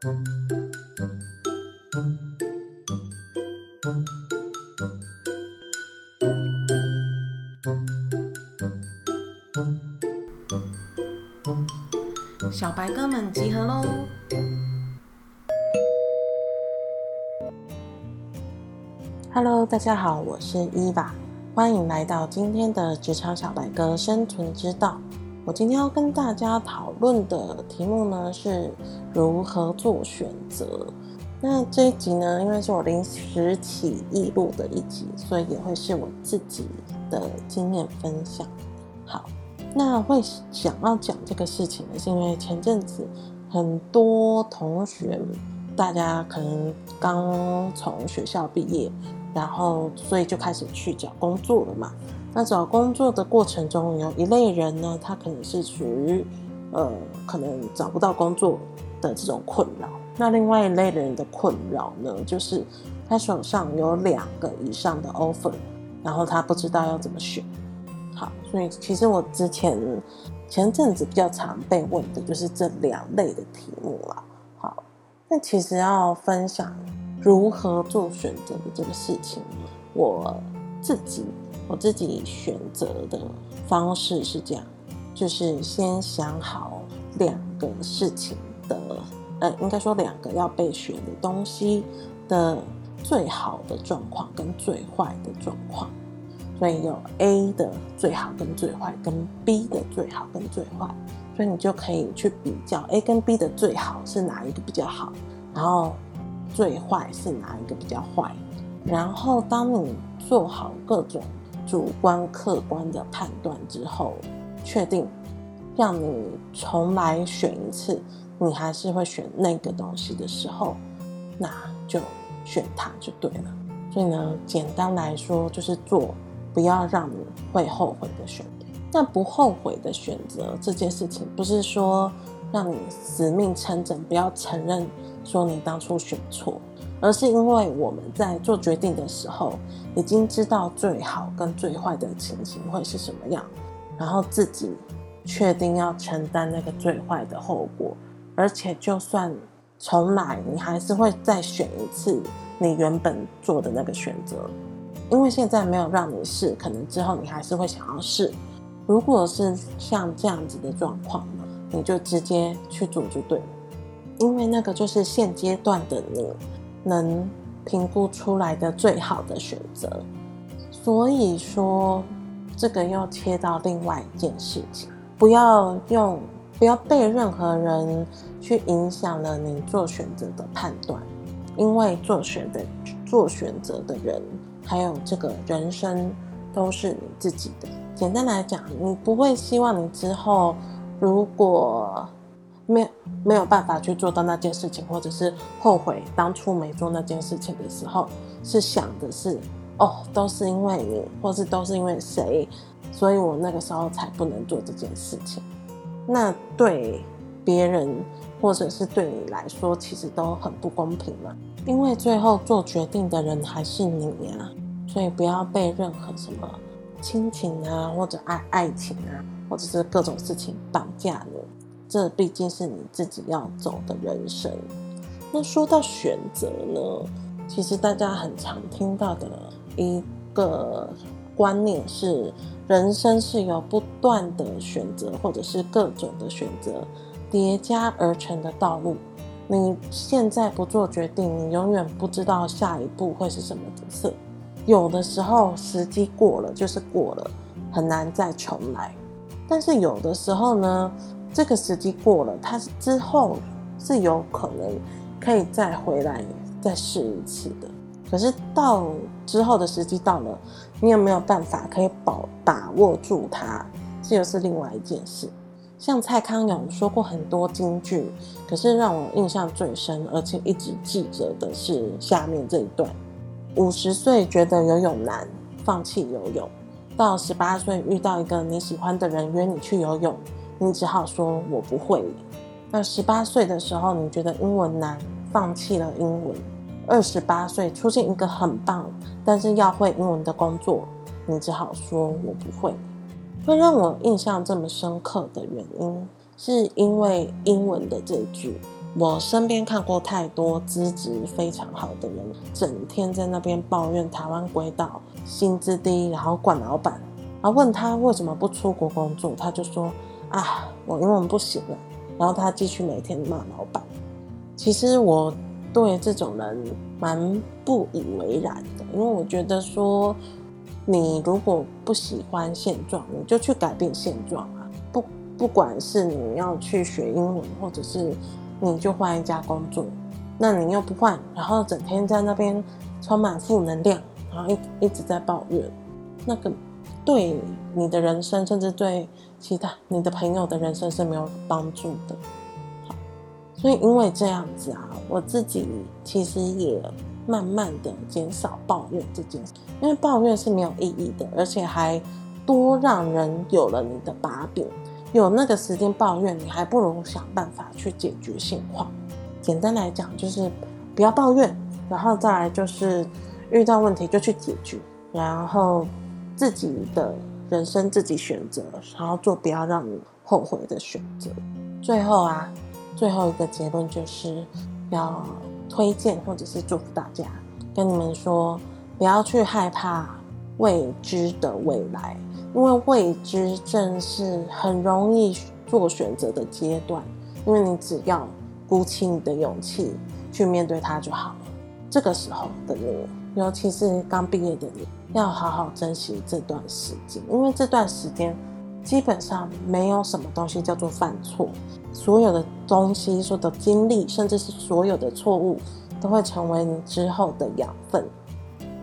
小白哥们集合喽！Hello，大家好，我是伊娃，欢迎来到今天的职场小白哥生存之道。我今天要跟大家讨论的题目呢，是如何做选择。那这一集呢，因为是我临时起意录的一集，所以也会是我自己的经验分享。好，那会想要讲这个事情呢，是因为前阵子很多同学，大家可能刚从学校毕业，然后所以就开始去找工作了嘛。那找工作的过程中，有一类人呢，他可能是属于呃，可能找不到工作的这种困扰。那另外一类人的困扰呢，就是他手上有两个以上的 offer，然后他不知道要怎么选。好，所以其实我之前前阵子比较常被问的就是这两类的题目啦。好，那其实要分享如何做选择的这个事情，我自己。我自己选择的方式是这样，就是先想好两个事情的，呃，应该说两个要被选的东西的最好的状况跟最坏的状况，所以有 A 的最好跟最坏，跟 B 的最好跟最坏，所以你就可以去比较 A 跟 B 的最好是哪一个比较好，然后最坏是哪一个比较坏，然后当你做好各种。主观客观的判断之后，确定让你重来选一次，你还是会选那个东西的时候，那就选它就对了。所以呢，简单来说就是做不要让你会后悔的选择。那不后悔的选择这件事情，不是说让你死命撑着不要承认说你当初选错。而是因为我们在做决定的时候，已经知道最好跟最坏的情形会是什么样，然后自己确定要承担那个最坏的后果，而且就算重来，你还是会再选一次你原本做的那个选择，因为现在没有让你试，可能之后你还是会想要试。如果是像这样子的状况，你就直接去做就对了，因为那个就是现阶段的你。能评估出来的最好的选择，所以说这个又切到另外一件事情，不要用不要被任何人去影响了你做选择的判断，因为做选的做选择的人还有这个人生都是你自己的。简单来讲，你不会希望你之后如果。没没有办法去做到那件事情，或者是后悔当初没做那件事情的时候，是想的是哦，都是因为你，或是都是因为谁，所以我那个时候才不能做这件事情。那对别人或者是对你来说，其实都很不公平嘛。因为最后做决定的人还是你呀，所以不要被任何什么亲情啊，或者爱爱情啊，或者是各种事情绑架你。这毕竟是你自己要走的人生。那说到选择呢，其实大家很常听到的一个观念是，人生是由不断的选择或者是各种的选择叠加而成的道路。你现在不做决定，你永远不知道下一步会是什么角色。有的时候时机过了就是过了，很难再重来。但是有的时候呢？这个时机过了，他之后是有可能可以再回来再试一次的。可是到之后的时机到了，你有没有办法可以保把握住它？这又是另外一件事。像蔡康永说过很多金句，可是让我印象最深，而且一直记着的是下面这一段：五十岁觉得游泳难，放弃游泳；到十八岁遇到一个你喜欢的人约你去游泳。你只好说我不会。那十八岁的时候，你觉得英文难，放弃了英文。二十八岁出现一个很棒，但是要会英文的工作，你只好说我不会。会让我印象这么深刻的原因，是因为英文的这句我身边看过太多资质非常好的人，整天在那边抱怨台湾轨道薪资低，然后管老板，然后问他为什么不出国工作，他就说啊，我英文不行了，然后他继续每天骂老板。其实我对这种人蛮不以为然的，因为我觉得说，你如果不喜欢现状，你就去改变现状啊，不不管是你要去学英文，或者是。你就换一家工作，那你又不换，然后整天在那边充满负能量，然后一一直在抱怨，那个对你的人生，甚至对其他你的朋友的人生是没有帮助的。所以因为这样子啊，我自己其实也慢慢的减少抱怨这件事，因为抱怨是没有意义的，而且还多让人有了你的把柄。有那个时间抱怨，你还不如想办法去解决现况。简单来讲，就是不要抱怨，然后再来就是遇到问题就去解决，然后自己的人生自己选择，然后做不要让你后悔的选择。最后啊，最后一个结论就是要推荐或者是祝福大家，跟你们说，不要去害怕未知的未来。因为未知正是很容易做选择的阶段，因为你只要鼓起你的勇气去面对它就好了。这个时候的你，尤其是刚毕业的你，要好好珍惜这段时间，因为这段时间基本上没有什么东西叫做犯错，所有的东西、所有的经历，甚至是所有的错误，都会成为你之后的养分。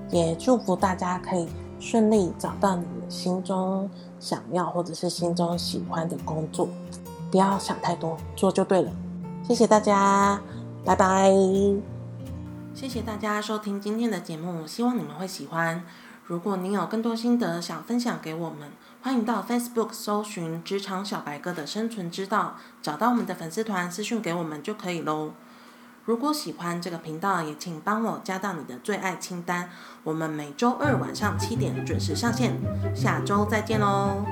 也祝福大家可以。顺利找到你心中想要或者是心中喜欢的工作，不要想太多，做就对了。谢谢大家，拜拜。谢谢大家收听今天的节目，希望你们会喜欢。如果您有更多心得想分享给我们，欢迎到 Facebook 搜寻“职场小白哥”的生存之道，找到我们的粉丝团私讯给我们就可以喽。如果喜欢这个频道，也请帮我加到你的最爱清单。我们每周二晚上七点准时上线，下周再见喽。